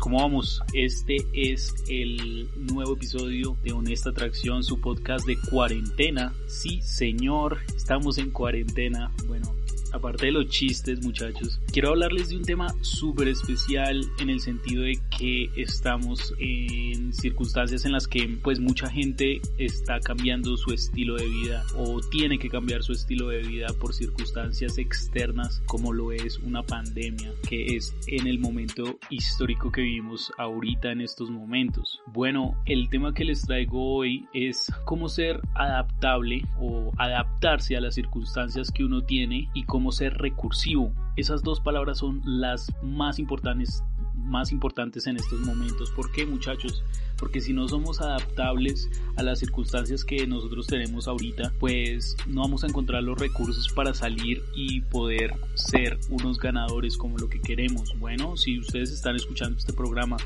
¿Cómo vamos? Este es el nuevo episodio de Honesta Atracción, su podcast de cuarentena. Sí, señor, estamos en cuarentena. Bueno, aparte de los chistes muchachos, quiero hablarles de un tema súper especial en el sentido de que estamos en circunstancias en las que pues mucha gente está cambiando su estilo de vida o tiene que cambiar su estilo de vida por circunstancias externas como lo es una pandemia que es en el momento histórico que vivimos ahorita en estos momentos. Bueno, el tema que les traigo hoy es cómo ser adaptable o adaptarse a las circunstancias que uno tiene y cómo cómo ser recursivo. Esas dos palabras son las más importantes, más importantes en estos momentos. ¿Por qué muchachos? Porque si no somos adaptables a las circunstancias que nosotros tenemos ahorita, pues no vamos a encontrar los recursos para salir y poder ser unos ganadores como lo que queremos. Bueno, si ustedes están escuchando este programa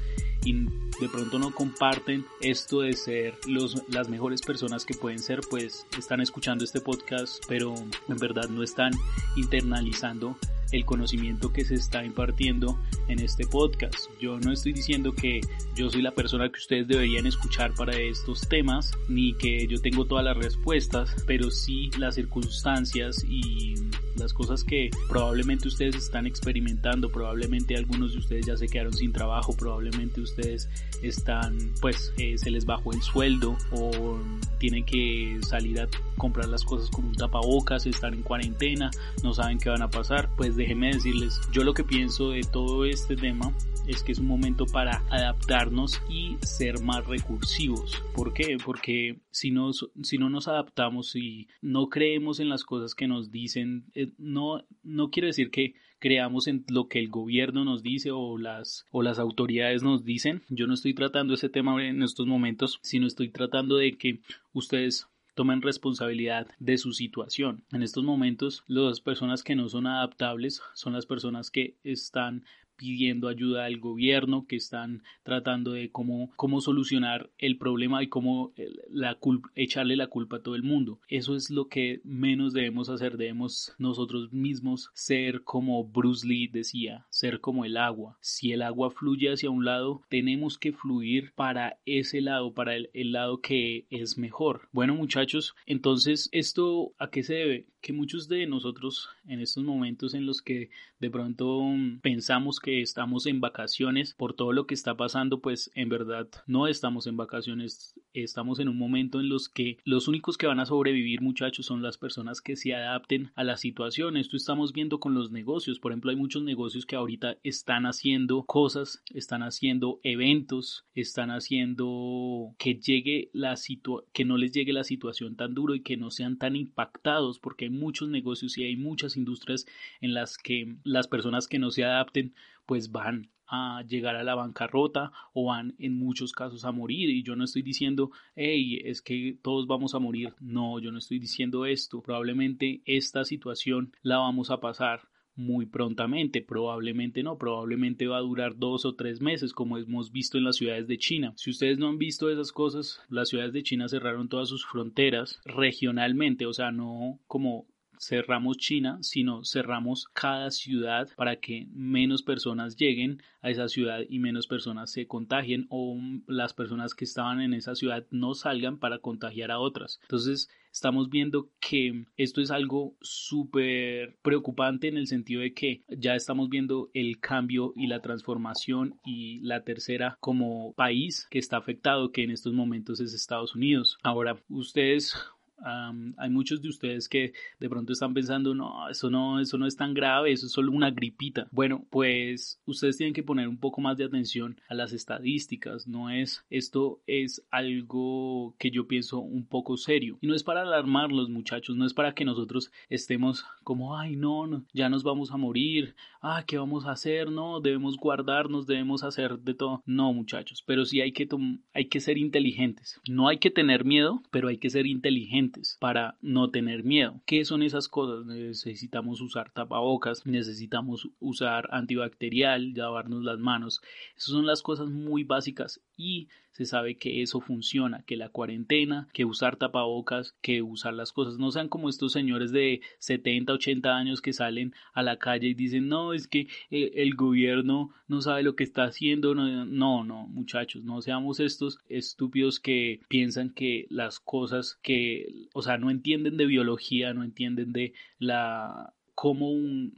y de pronto no comparten esto de ser los, las mejores personas que pueden ser, pues están escuchando este podcast, pero en verdad no están internalizando el conocimiento que se está impartiendo en este podcast. Yo no estoy diciendo que yo soy la persona que ustedes deberían escuchar para estos temas, ni que yo tengo todas las respuestas, pero sí las circunstancias y las cosas que probablemente ustedes están experimentando, probablemente algunos de ustedes ya se quedaron sin trabajo, probablemente ustedes están, pues eh, se les bajó el sueldo o tienen que salir a comprar las cosas con un tapabocas, están en cuarentena, no saben qué van a pasar, pues déjenme decirles, yo lo que pienso de todo este tema es que es un momento para adaptarnos y ser más recursivos. ¿Por qué? Porque si, nos, si no nos adaptamos y no creemos en las cosas que nos dicen, no, no quiero decir que creamos en lo que el gobierno nos dice o las, o las autoridades nos dicen. Yo no estoy tratando ese tema en estos momentos, sino estoy tratando de que ustedes tomen responsabilidad de su situación. En estos momentos, las personas que no son adaptables son las personas que están pidiendo ayuda al gobierno, que están tratando de cómo, cómo solucionar el problema y cómo eh, la echarle la culpa a todo el mundo. Eso es lo que menos debemos hacer. Debemos nosotros mismos ser como Bruce Lee decía, ser como el agua. Si el agua fluye hacia un lado, tenemos que fluir para ese lado, para el, el lado que es mejor. Bueno muchachos, entonces esto a qué se debe? Que muchos de nosotros en estos momentos en los que de pronto pensamos que estamos en vacaciones por todo lo que está pasando, pues en verdad no estamos en vacaciones, estamos en un momento en los que los únicos que van a sobrevivir muchachos son las personas que se adapten a la situación. Esto estamos viendo con los negocios, por ejemplo hay muchos negocios que ahorita están haciendo cosas, están haciendo eventos, están haciendo que llegue la que no les llegue la situación tan duro y que no sean tan impactados porque muchos negocios y hay muchas industrias en las que las personas que no se adapten pues van a llegar a la bancarrota o van en muchos casos a morir. Y yo no estoy diciendo hey es que todos vamos a morir no yo no estoy diciendo esto. Probablemente esta situación la vamos a pasar muy prontamente, probablemente no, probablemente va a durar dos o tres meses como hemos visto en las ciudades de China. Si ustedes no han visto esas cosas, las ciudades de China cerraron todas sus fronteras regionalmente, o sea, no como cerramos China, sino cerramos cada ciudad para que menos personas lleguen a esa ciudad y menos personas se contagien o las personas que estaban en esa ciudad no salgan para contagiar a otras. Entonces, estamos viendo que esto es algo súper preocupante en el sentido de que ya estamos viendo el cambio y la transformación y la tercera como país que está afectado que en estos momentos es Estados Unidos. Ahora, ustedes hay muchos de ustedes que de pronto están pensando, no, eso no, eso no es tan grave, eso es solo una gripita. Bueno, pues ustedes tienen que poner un poco más de atención a las estadísticas, no es, esto es algo que yo pienso un poco serio. Y no es para alarmar los muchachos, no es para que nosotros estemos como, ay, no, no ya nos vamos a morir, ah, ¿qué vamos a hacer? No, debemos guardarnos, debemos hacer de todo. No, muchachos, pero sí hay que, hay que ser inteligentes. No hay que tener miedo, pero hay que ser inteligentes para no tener miedo. ¿Qué son esas cosas? Necesitamos usar tapabocas, necesitamos usar antibacterial, lavarnos las manos. Esas son las cosas muy básicas y se sabe que eso funciona, que la cuarentena, que usar tapabocas, que usar las cosas no sean como estos señores de 70, 80 años que salen a la calle y dicen, no, es que eh, el gobierno no sabe lo que está haciendo. No, no, no, muchachos, no seamos estos estúpidos que piensan que las cosas que, o sea, no entienden de biología, no entienden de la cómo un,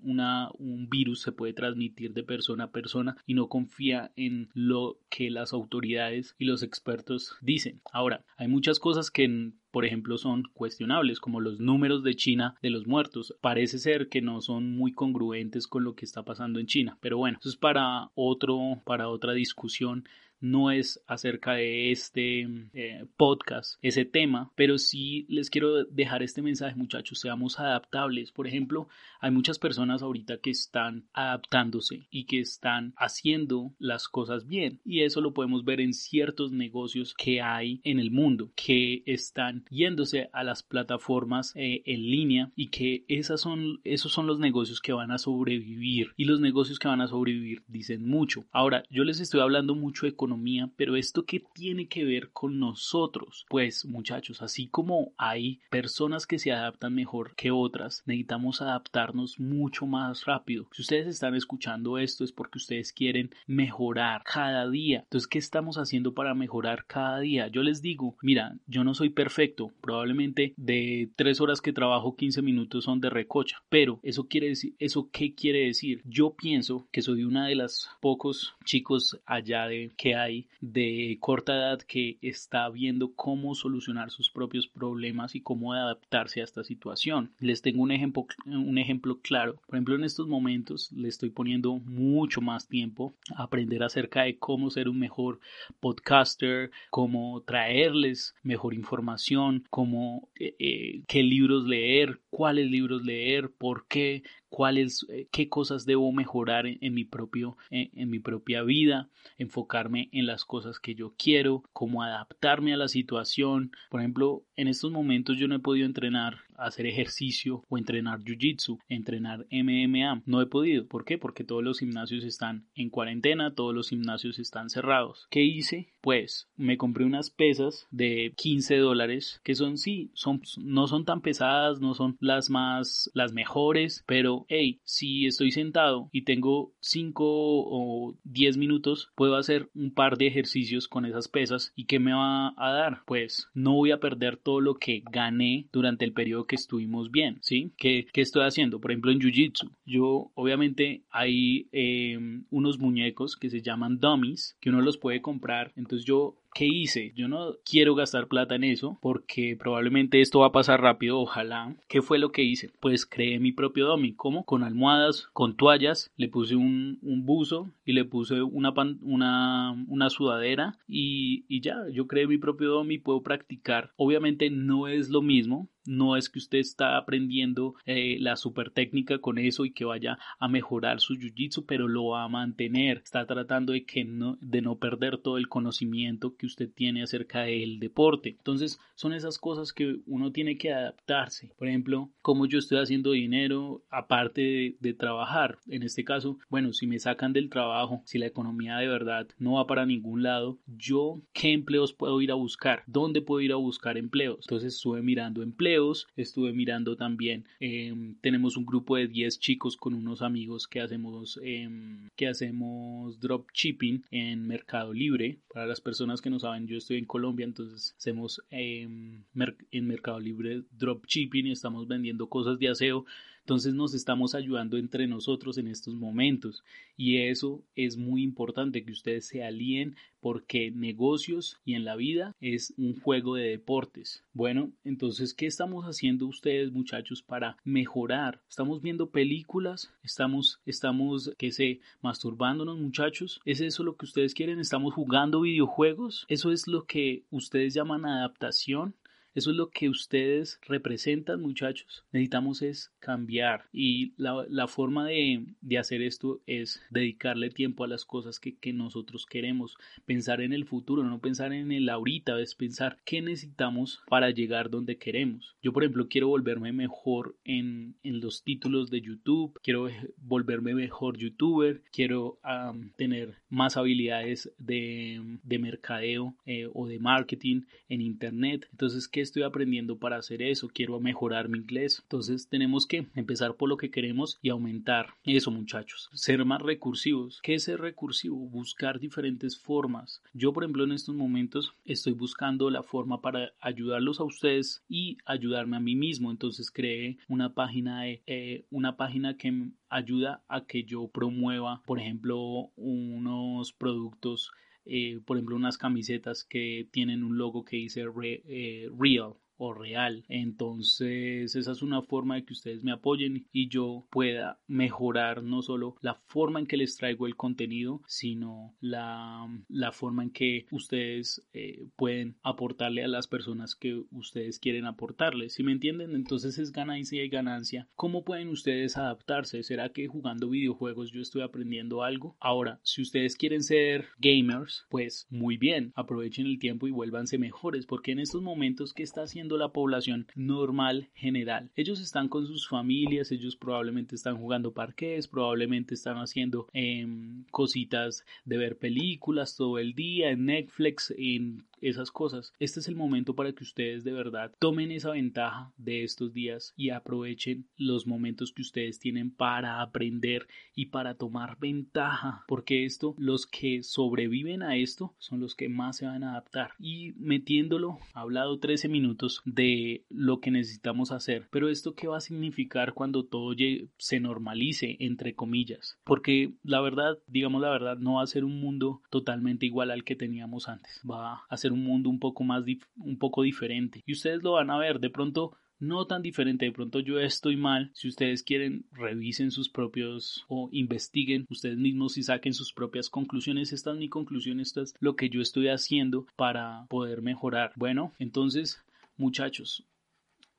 un virus se puede transmitir de persona a persona y no confía en lo que las autoridades y los expertos dicen. Ahora, hay muchas cosas que por ejemplo, son cuestionables, como los números de China de los muertos. Parece ser que no son muy congruentes con lo que está pasando en China. Pero bueno, eso es para otro, para otra discusión no es acerca de este eh, podcast, ese tema, pero sí les quiero dejar este mensaje, muchachos, seamos adaptables. Por ejemplo, hay muchas personas ahorita que están adaptándose y que están haciendo las cosas bien y eso lo podemos ver en ciertos negocios que hay en el mundo, que están yéndose a las plataformas eh, en línea y que esas son, esos son los negocios que van a sobrevivir y los negocios que van a sobrevivir dicen mucho. Ahora, yo les estoy hablando mucho de economía pero esto qué tiene que ver con nosotros? Pues muchachos, así como hay personas que se adaptan mejor que otras, necesitamos adaptarnos mucho más rápido. Si ustedes están escuchando esto es porque ustedes quieren mejorar cada día. Entonces, ¿qué estamos haciendo para mejorar cada día? Yo les digo, mira, yo no soy perfecto, probablemente de tres horas que trabajo 15 minutos son de recocha, pero eso quiere decir, ¿eso qué quiere decir? Yo pienso que soy una de las pocos chicos allá de que hay de corta edad que está viendo cómo solucionar sus propios problemas y cómo adaptarse a esta situación. Les tengo un ejemplo, un ejemplo claro. Por ejemplo, en estos momentos le estoy poniendo mucho más tiempo a aprender acerca de cómo ser un mejor podcaster, cómo traerles mejor información, cómo eh, eh, qué libros leer, cuáles libros leer, por qué, cuáles, eh, qué cosas debo mejorar en, mi propio, en, mi propia vida, enfocarme en las cosas que yo quiero, cómo adaptarme a la situación. Por ejemplo, en estos momentos yo no he podido entrenar hacer ejercicio o entrenar jiu-jitsu, entrenar MMA. No he podido. ¿Por qué? Porque todos los gimnasios están en cuarentena, todos los gimnasios están cerrados. ¿Qué hice? Pues me compré unas pesas de 15 dólares que son sí, son, no son tan pesadas, no son las más, las mejores, pero hey, si estoy sentado y tengo 5 o 10 minutos, puedo hacer un par de ejercicios con esas pesas y ¿qué me va a dar? Pues no voy a perder todo lo que gané durante el periodo que estuvimos bien, ¿sí? ¿Qué, estoy haciendo? Por ejemplo, en Jiu-Jitsu, yo obviamente hay em, unos muñecos que se llaman dummies, que uno los puede comprar, entonces yo ¿Qué hice? Yo no quiero gastar plata en eso porque probablemente esto va a pasar rápido, ojalá. ¿Qué fue lo que hice? Pues creé mi propio dummy. ¿Cómo? Con almohadas, con toallas, le puse un, buzo y le puse una, sudadera y, y ya, yo creé mi propio dummy, puedo practicar. Obviamente no es lo mismo, no es que usted está aprendiendo eh, la super técnica con eso y que vaya a mejorar su jiu-jitsu, pero lo va a mantener. Está tratando de que no, de no perder todo el conocimiento que usted tiene acerca del deporte. Entonces, son esas cosas que uno tiene que adaptarse. Por ejemplo, cómo yo estoy haciendo dinero aparte de, trabajar. En este caso, bueno, si me sacan del trabajo, si la economía de verdad no va para ningún lado, yo qué empleos puedo ir a buscar, dónde puedo ir a buscar empleos. Entonces, estuve mirando empleos estuve mirando también, em, tenemos un grupo de 10 chicos con unos amigos que hacemos, em, que hacemos dropshipping en Mercado Libre. Para las personas que no saben, yo estoy en Colombia, entonces hacemos em, en Mercado Libre dropshipping y estamos vendiendo cosas de aseo entonces nos estamos ayudando entre nosotros en estos momentos y eso es muy importante que ustedes se alíen porque negocios y en la vida es un juego de deportes. Bueno, entonces, ¿qué estamos haciendo ustedes muchachos para mejorar? ¿Estamos viendo películas? ¿Estamos, estamos, qué sé, masturbándonos muchachos? ¿Es eso lo que ustedes quieren? ¿Estamos jugando videojuegos? ¿Eso es lo que ustedes llaman adaptación? Eso es lo que ustedes representan, muchachos. Necesitamos es cambiar y la, forma de, hacer esto es dedicarle tiempo a las cosas que, nosotros queremos, pensar en el futuro, no pensar en el ahorita, es pensar qué necesitamos para llegar donde queremos. Yo, por ejemplo, quiero volverme mejor en, los títulos de YouTube, quiero volverme mejor youtuber, quiero tener más habilidades de, mercadeo eh, o de marketing en internet. Entonces, ¿qué estoy aprendiendo para hacer eso? Quiero mejorar mi inglés. Entonces, tenemos que empezar por lo que queremos y aumentar eso, muchachos. Ser más recursivos. ¿Qué es ser recursivo? Buscar diferentes formas. Yo, por ejemplo, en estos momentos estoy buscando la forma para ayudarlos a ustedes y ayudarme a mí mismo. Entonces, creé una página de, eh, una página que ayuda a que yo promueva, por ejemplo, unos productos eh, por ejemplo, unas camisetas que tienen un logo que dice eh, Real o real. Entonces, esa es una forma de que ustedes me apoyen y yo pueda mejorar no solo la forma en que les traigo el contenido, sino la, la forma en que ustedes eh, pueden aportarle a las personas que ustedes quieren aportarles. Si me entienden, entonces es ganancia y ganancia. ¿Cómo pueden ustedes adaptarse? ¿Será que jugando videojuegos yo estoy aprendiendo algo? Ahora, si ustedes quieren ser gamers, pues muy bien, aprovechen el tiempo y vuélvanse mejores, porque en estos momentos que está haciendo la población normal general. Ellos están con sus familias, ellos probablemente están jugando parques, probablemente están haciendo em, cositas de ver películas todo el día en Netflix, en esas cosas. Este es el momento para que ustedes de verdad tomen esa ventaja de estos días y aprovechen los momentos que ustedes tienen para aprender y para tomar ventaja, porque esto, los que sobreviven a esto son los que más se van a adaptar. Y metiéndolo, he hablado 13 minutos de lo que necesitamos hacer, pero esto qué va a significar cuando todo se normalice, entre comillas, porque la verdad, digamos la verdad, no va a ser un mundo totalmente igual al que teníamos antes, va a ser un mundo un poco más, un poco diferente. Y ustedes lo van a ver, de pronto no tan diferente, de pronto yo estoy mal, si ustedes quieren revisen sus propios o investiguen ustedes mismos y saquen sus propias conclusiones, esta es mi conclusión, esto es lo que yo estoy haciendo para poder mejorar. Bueno, entonces muchachos,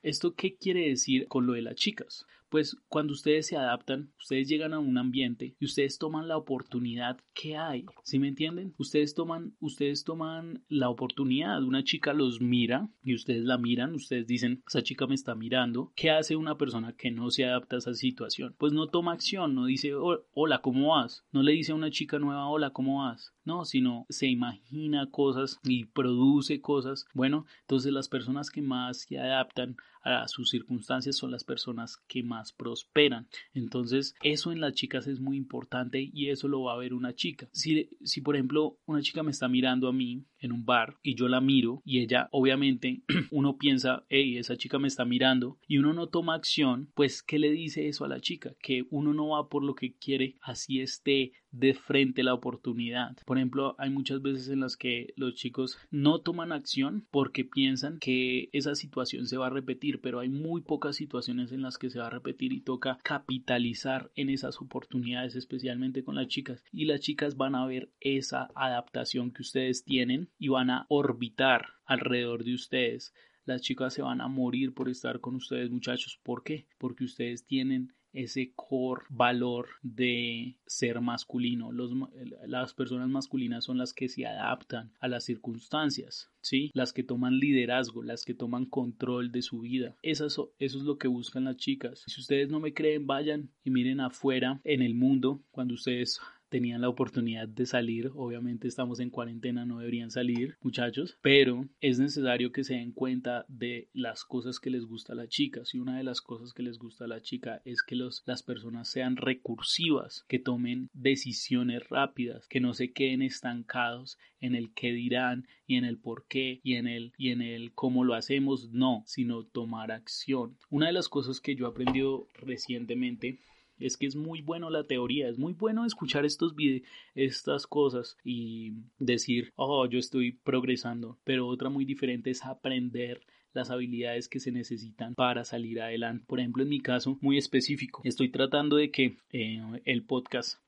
¿esto qué quiere decir con lo de las chicas? Pues cuando ustedes se adaptan, ustedes llegan a un ambiente y ustedes toman la oportunidad que hay. ¿Sí me entienden? Ustedes toman, ustedes toman la oportunidad. Una chica los mira y ustedes la miran. Ustedes dicen, esa chica me está mirando. ¿Qué hace una persona que no se adapta a esa situación? Pues no toma acción, no dice, hola, ¿cómo vas? No le dice a una chica nueva, hola, ¿cómo vas? No, sino se imagina cosas y produce cosas. Bueno, entonces las personas que más se adaptan a sus circunstancias son las personas que más prosperan. Entonces, eso en las chicas es muy importante y eso lo va a ver una chica. Si, si por ejemplo, una chica me está mirando a mí en un bar y yo la miro y ella, obviamente, uno piensa, hey, esa chica me está mirando y uno no toma acción, pues, ¿qué le dice eso a la chica? Que uno no va por lo que quiere, así esté de frente la oportunidad. Por ejemplo, hay muchas veces en las que los chicos no toman acción porque piensan que esa situación se va a repetir, pero hay muy pocas situaciones en las que se va a repetir y toca capitalizar en esas oportunidades, especialmente con las chicas. Y las chicas van a ver esa adaptación que ustedes tienen y van a orbitar alrededor de ustedes. Las chicas se van a morir por estar con ustedes, muchachos. ¿Por qué? Porque ustedes tienen ese core valor de ser masculino. las personas masculinas son las que se adaptan a las circunstancias, ¿sí? Las que toman liderazgo, las que toman control de su vida. Eso, eso es lo que buscan las chicas. Si ustedes no me creen, vayan y miren afuera en el mundo cuando ustedes tenían la oportunidad de salir. Obviamente estamos en cuarentena, no deberían salir, muchachos, pero es necesario que se den cuenta de las cosas que les gusta a la chica. Si una de las cosas que les gusta a la chica es que los, las personas sean recursivas, que tomen decisiones rápidas, que no se queden estancados en el qué dirán y en el por qué y en el y en el cómo lo hacemos, no, sino tomar acción. Una de las cosas que yo he aprendido recientemente es que es muy bueno la teoría, es muy bueno escuchar estos estas cosas y decir, oh, yo estoy progresando, pero otra muy diferente es aprender las habilidades que se necesitan para salir adelante. Por ejemplo, en mi caso muy específico, estoy tratando de que eh, el podcast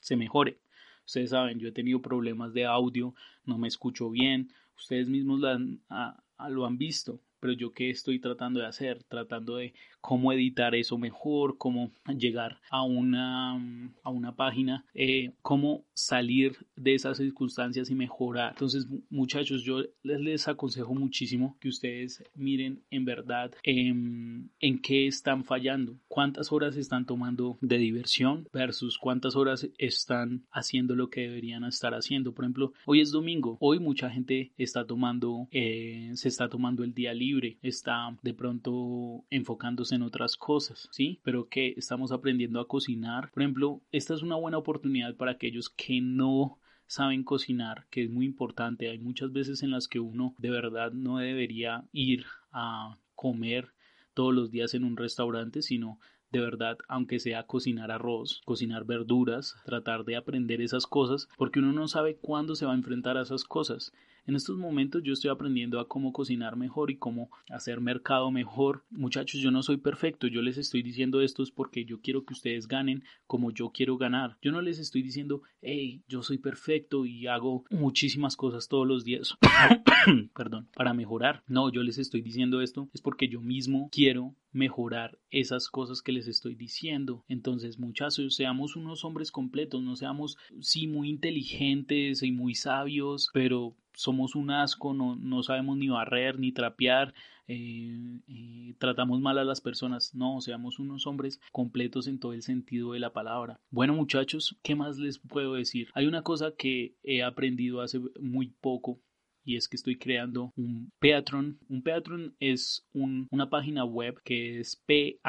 se mejore. Ustedes saben, yo he tenido problemas de audio, no me escucho bien, ustedes mismos lo han visto. pero yo qué estoy tratando de hacer, tratando de cómo editar eso mejor, cómo llegar a una, a una página, eh, cómo salir de esas circunstancias y mejorar. Entonces, muchachos, yo les, les aconsejo muchísimo que ustedes miren en verdad en, en qué están fallando, cuántas horas están tomando de diversión versus cuántas horas están haciendo lo que deberían estar haciendo. Por ejemplo, hoy es domingo, hoy mucha gente está tomando, eh, se está tomando el día libre, está de pronto enfocándose en otras cosas, ¿sí? Pero que estamos aprendiendo a cocinar. Por ejemplo, esta es una buena oportunidad para aquellos que no saben cocinar, que es muy importante. Hay muchas veces en las que uno de verdad no debería ir a comer todos los días en un restaurante, sino de verdad, aunque sea cocinar arroz, cocinar verduras, tratar de aprender esas cosas, porque uno no sabe cuándo se va a enfrentar a esas cosas. En estos momentos yo estoy aprendiendo a cómo cocinar mejor y cómo hacer mercado mejor. Muchachos, yo no soy perfecto, yo les estoy diciendo esto es porque yo quiero que ustedes ganen como yo quiero ganar. Yo no les estoy diciendo, hey, yo soy perfecto y hago muchísimas cosas todos los días. Perdón, para mejorar. No, yo les estoy diciendo esto es porque yo mismo quiero mejorar esas cosas que les estoy diciendo. Entonces, muchachos, seamos unos hombres completos, no seamos, sí, muy inteligentes y muy sabios, pero somos un asco, no, no sabemos ni barrer ni trapear, eh, eh, tratamos mal a las personas. No, seamos unos hombres completos en todo el sentido de la palabra. Bueno, muchachos, ¿qué más les puedo decir? Hay una cosa que he aprendido hace muy poco y es que estoy creando un Patreon. Un Patreon es una página web que es p-a-t-r-e-o-n.com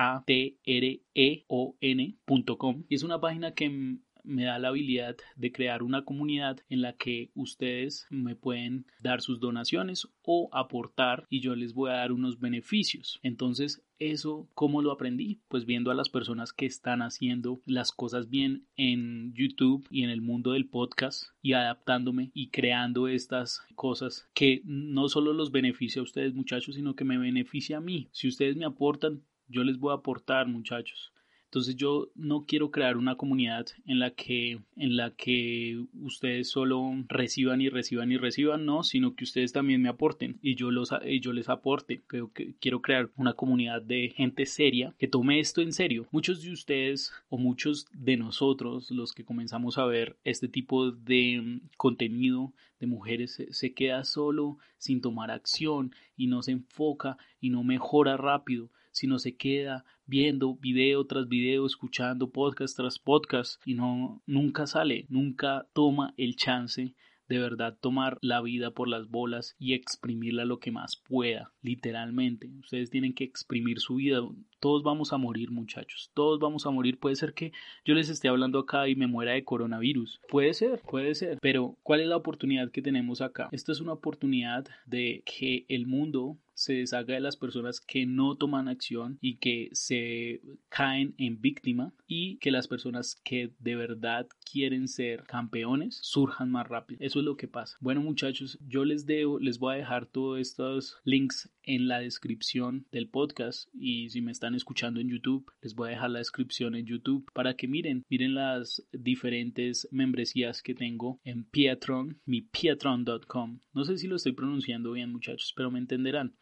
y es una página que me da la habilidad de crear una comunidad en la que ustedes me pueden dar sus donaciones o aportar y yo les voy a dar unos beneficios. Entonces, eso, ¿cómo lo aprendí? Pues viendo a las personas que están haciendo las cosas bien en YouTube y en el mundo del podcast y adaptándome y creando estas cosas que no solo los beneficia a ustedes muchachos, sino que me beneficia a mí. Si ustedes me aportan, yo les voy a aportar muchachos. Entonces yo no quiero crear una comunidad en la que en la que ustedes solo reciban y reciban y reciban, no, sino que ustedes también me aporten y yo los y yo les aporte. Creo que quiero crear una comunidad de gente seria que tome esto en serio. Muchos de ustedes o muchos de nosotros los que comenzamos a ver este tipo de contenido de mujeres se, se queda solo sin tomar acción y no se enfoca y no mejora rápido sino se queda viendo video tras video, escuchando podcast tras podcast y no nunca sale, nunca toma el chance de verdad tomar la vida por las bolas y exprimirla lo que más pueda, literalmente. Ustedes tienen que exprimir su vida. Todos vamos a morir, muchachos. Todos vamos a morir. Puede ser que yo les esté hablando acá y me muera de coronavirus. Puede ser, puede ser. Pero, ¿cuál es la oportunidad que tenemos acá? Esta es una oportunidad de que el mundo se deshaga de las personas que no toman acción y que se caen en víctima y que las personas que de verdad quieren ser campeones surjan más rápido. Eso es lo que pasa. Bueno muchachos, yo les debo, les voy a dejar todos estos links en la descripción del podcast y si me están escuchando en YouTube, les voy a dejar la descripción en YouTube para que miren, miren las diferentes membresías que tengo en Piatron, mi piatron.com. No sé si lo estoy pronunciando bien muchachos, pero me entenderán.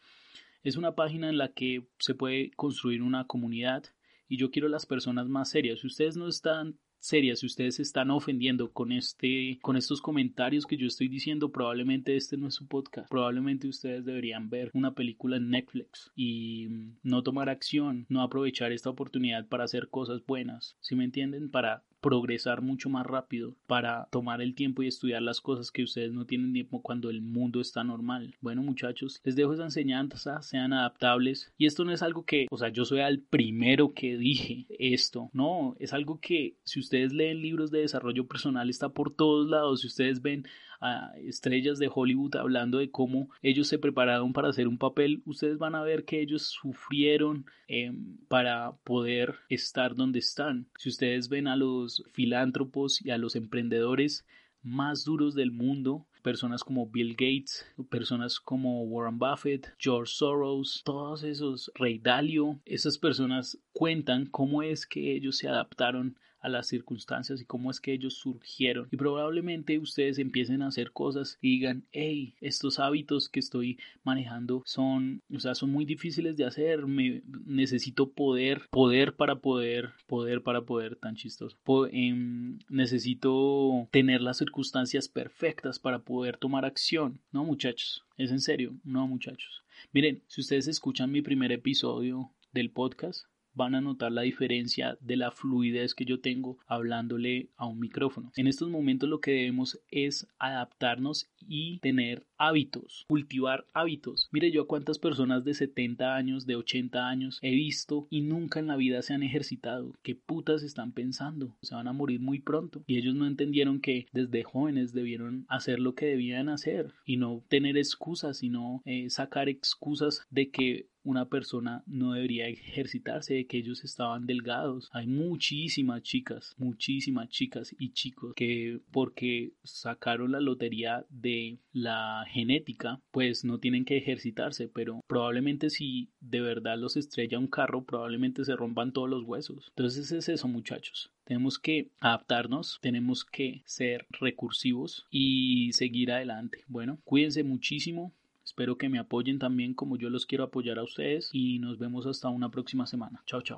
Es una página en la que se puede construir una comunidad y yo quiero las personas más serias. Si ustedes no están serias, si ustedes se están ofendiendo con este con estos comentarios que yo estoy diciendo, probablemente este no es su podcast. Probablemente ustedes deberían ver una película en Netflix y no tomar acción, no aprovechar esta oportunidad para hacer cosas buenas. Si me entienden, para progresar mucho más rápido para tomar el tiempo y estudiar las cosas que ustedes no tienen tiempo cuando el mundo está normal. Bueno muchachos, les dejo esa enseñanza, sean adaptables y esto no es algo que, o sea, yo soy el primero que dije esto, no, es algo que si ustedes leen libros de desarrollo personal está por todos lados, si ustedes ven a estrellas de Hollywood hablando de cómo ellos se prepararon para hacer un papel, ustedes van a ver que ellos sufrieron em, para poder estar donde están. Si ustedes ven a los filántropos y a los emprendedores más duros del mundo, personas como Bill Gates, personas como Warren Buffett, George Soros, todos esos, Rey Dalio, esas personas cuentan cómo es que ellos se adaptaron a las circunstancias y cómo es que ellos surgieron. Y probablemente ustedes empiecen a hacer cosas y digan, hey, estos hábitos que estoy manejando son, o sea, son muy difíciles de hacer, me necesito poder, poder para poder, poder para poder, tan chistoso. Em, necesito tener las circunstancias perfectas para poder tomar acción, ¿no, muchachos? Es en serio, no, muchachos. Miren, si ustedes escuchan mi primer episodio del podcast, van a notar la diferencia de la fluidez que yo tengo hablándole a un micrófono. En estos momentos lo que debemos es adaptarnos y tener hábitos, cultivar hábitos. Mire yo a cuántas personas de 70 años, de 80 años he visto y nunca en la vida se han ejercitado. ¿Qué putas están pensando? Se van a morir muy pronto. Y ellos no entendieron que desde jóvenes debieron hacer lo que debían hacer y no tener excusas, sino eh, sacar excusas de que una persona no debería ejercitarse, de que ellos estaban delgados. Hay muchísimas chicas, muchísimas chicas y chicos que porque sacaron la lotería de la genética, pues no tienen que ejercitarse, pero probablemente si de verdad los estrella un carro, probablemente se rompan todos los huesos. Entonces es eso, muchachos. Tenemos que adaptarnos, tenemos que ser recursivos y seguir adelante. Bueno, cuídense muchísimo, Espero que me apoyen también como yo los quiero apoyar a ustedes y nos vemos hasta una próxima semana. Chao, chao.